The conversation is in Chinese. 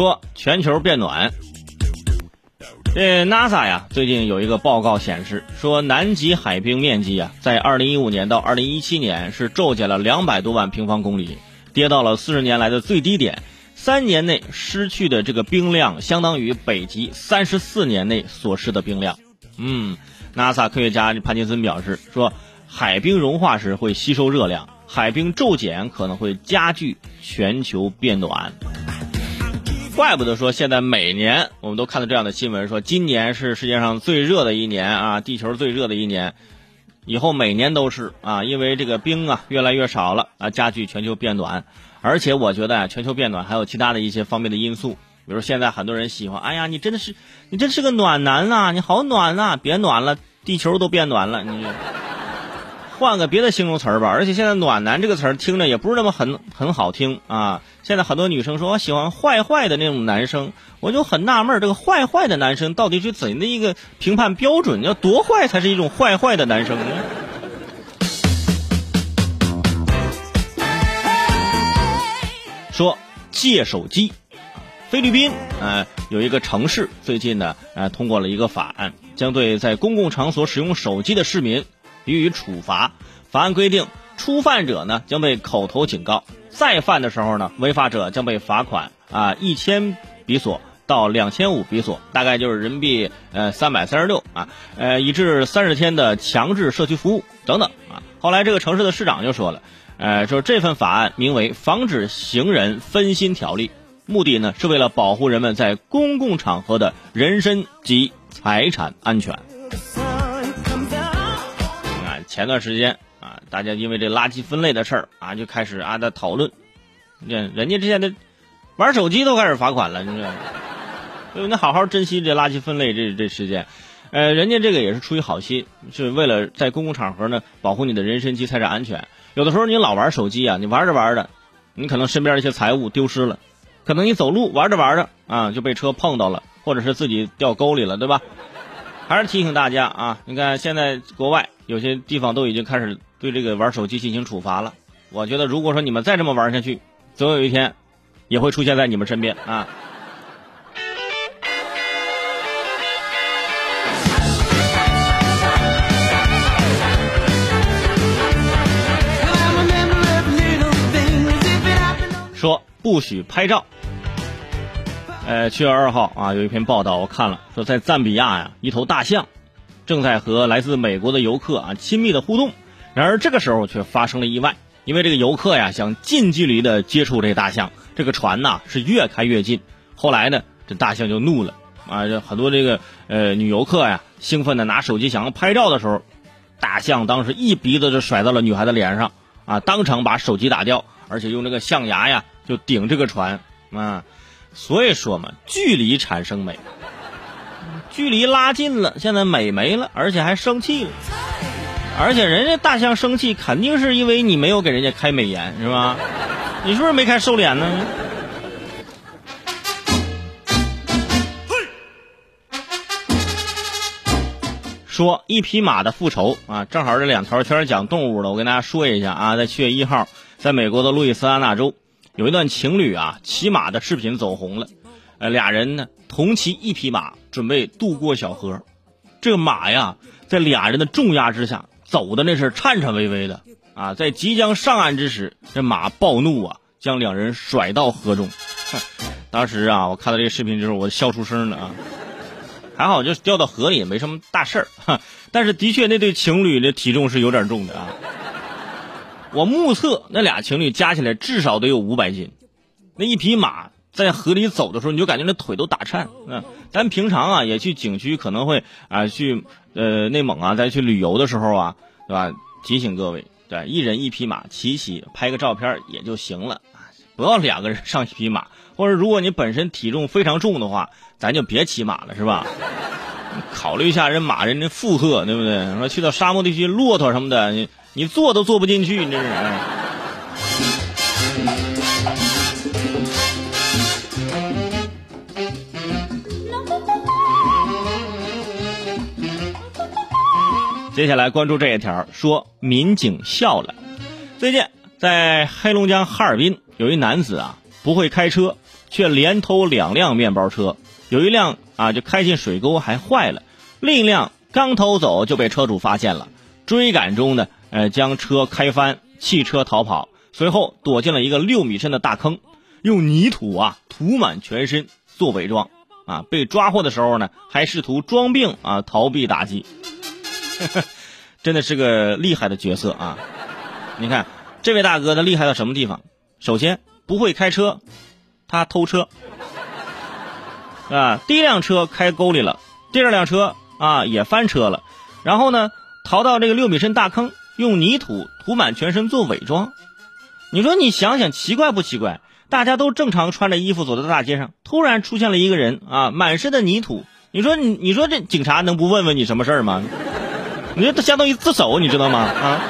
说全球变暖。这 NASA 呀，最近有一个报告显示，说南极海冰面积啊，在2015年到2017年是骤减了两百多万平方公里，跌到了四十年来的最低点。三年内失去的这个冰量，相当于北极三十四年内所失的冰量。嗯，NASA 科学家潘金森表示说，海冰融化时会吸收热量，海冰骤减可能会加剧全球变暖。怪不得说现在每年我们都看到这样的新闻，说今年是世界上最热的一年啊，地球最热的一年，以后每年都是啊，因为这个冰啊越来越少了啊，加剧全球变暖。而且我觉得啊，全球变暖还有其他的一些方面的因素，比如现在很多人喜欢，哎呀，你真的是，你真是个暖男呐，你好暖呐，别暖了，地球都变暖了，你。换个别的形容词儿吧，而且现在“暖男”这个词儿听着也不是那么很很好听啊。现在很多女生说我喜欢坏坏的那种男生，我就很纳闷，这个坏坏的男生到底是怎的一个评判标准？要多坏才是一种坏坏的男生呢？说借手机，菲律宾啊有一个城市最近呢呃通过了一个法案，将对在公共场所使用手机的市民。予以处罚。法案规定，初犯者呢将被口头警告，再犯的时候呢，违法者将被罚款啊一千比索到两千五比索，大概就是人民币呃三百三十六啊，呃，以至三十天的强制社区服务等等啊。后来这个城市的市长就说了，呃，说这份法案名为《防止行人分心条例》，目的呢是为了保护人们在公共场合的人身及财产安全。前段时间啊，大家因为这垃圾分类的事儿啊，就开始啊在讨论，人人家之前在玩手机都开始罚款了，你知道吗？所以你好好珍惜这垃圾分类这这时间，呃，人家这个也是出于好心，是为了在公共场合呢保护你的人身及财产安全。有的时候你老玩手机啊，你玩着玩着，你可能身边一些财物丢失了，可能你走路玩着玩着啊就被车碰到了，或者是自己掉沟里了，对吧？还是提醒大家啊，你看现在国外。有些地方都已经开始对这个玩手机进行处罚了。我觉得，如果说你们再这么玩下去，总有一天也会出现在你们身边啊。说不许拍照。呃，七月二号啊，有一篇报道我看了，说在赞比亚呀，一头大象。正在和来自美国的游客啊亲密的互动，然而这个时候却发生了意外，因为这个游客呀想近距离的接触这大象，这个船呐是越开越近，后来呢这大象就怒了啊，这很多这个呃女游客呀兴奋的拿手机想要拍照的时候，大象当时一鼻子就甩到了女孩的脸上啊，当场把手机打掉，而且用这个象牙呀就顶这个船啊，所以说嘛，距离产生美。距离拉近了，现在美没了，而且还生气了。而且人家大象生气，肯定是因为你没有给人家开美颜，是吧？你是不是没开瘦脸呢？说一匹马的复仇啊，正好这两条全是讲动物的，我跟大家说一下啊，在七月一号，在美国的路易斯安那州，有一段情侣啊骑马的视频走红了。呃，俩人呢同骑一匹马，准备渡过小河。这个马呀，在俩人的重压之下，走的那是颤颤巍巍的啊。在即将上岸之时，这马暴怒啊，将两人甩到河中。当时啊，我看到这个视频之后，我笑出声了啊。还好，就掉到河里没什么大事儿。但是，的确那对情侣的体重是有点重的啊。我目测那俩情侣加起来至少得有五百斤，那一匹马。在河里走的时候，你就感觉那腿都打颤。嗯，咱平常啊也去景区，可能会啊去呃内蒙啊再去旅游的时候啊，对吧？提醒各位，对，一人一匹马，骑骑拍个照片也就行了，不要两个人上一匹马。或者如果你本身体重非常重的话，咱就别骑马了，是吧？考虑一下人马人的负荷，对不对？说去到沙漠地区，骆驼什么的，你坐都坐不进去，你这是。接下来关注这一条，说民警笑了。最近在黑龙江哈尔滨，有一男子啊不会开车，却连偷两辆面包车，有一辆啊就开进水沟还坏了，另一辆刚偷走就被车主发现了，追赶中呢，呃将车开翻，汽车逃跑，随后躲进了一个六米深的大坑，用泥土啊涂满全身做伪装，啊被抓获的时候呢还试图装病啊逃避打击，真的是个厉害的角色啊！你看这位大哥他厉害到什么地方？首先不会开车。他偷车，啊，第一辆车开沟里了，第二辆车啊也翻车了，然后呢，逃到这个六米深大坑，用泥土涂满全身做伪装。你说你想想奇怪不奇怪？大家都正常穿着衣服走在大街上，突然出现了一个人啊，满身的泥土。你说你你说这警察能不问问你什么事儿吗？你说他相当于自首，你知道吗？啊